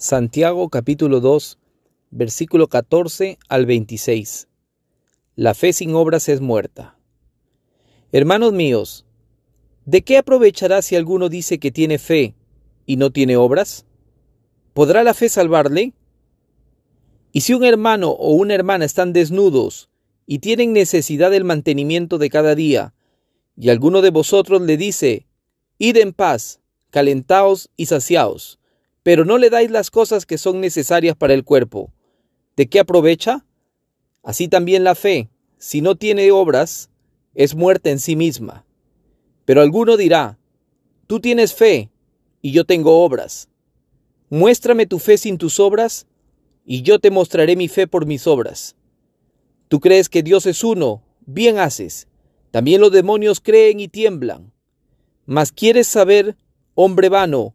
Santiago capítulo 2, versículo 14 al 26. La fe sin obras es muerta. Hermanos míos, ¿de qué aprovechará si alguno dice que tiene fe y no tiene obras? ¿Podrá la fe salvarle? Y si un hermano o una hermana están desnudos y tienen necesidad del mantenimiento de cada día, y alguno de vosotros le dice, Id en paz, calentaos y saciaos, pero no le dais las cosas que son necesarias para el cuerpo. ¿De qué aprovecha? Así también la fe, si no tiene obras, es muerta en sí misma. Pero alguno dirá, tú tienes fe, y yo tengo obras. Muéstrame tu fe sin tus obras, y yo te mostraré mi fe por mis obras. Tú crees que Dios es uno, bien haces. También los demonios creen y tiemblan. Mas quieres saber, hombre vano,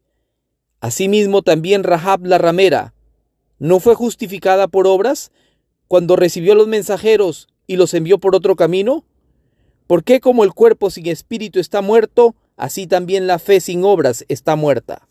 Asimismo también Rahab la ramera no fue justificada por obras cuando recibió los mensajeros y los envió por otro camino. ¿Por qué como el cuerpo sin espíritu está muerto, así también la fe sin obras está muerta?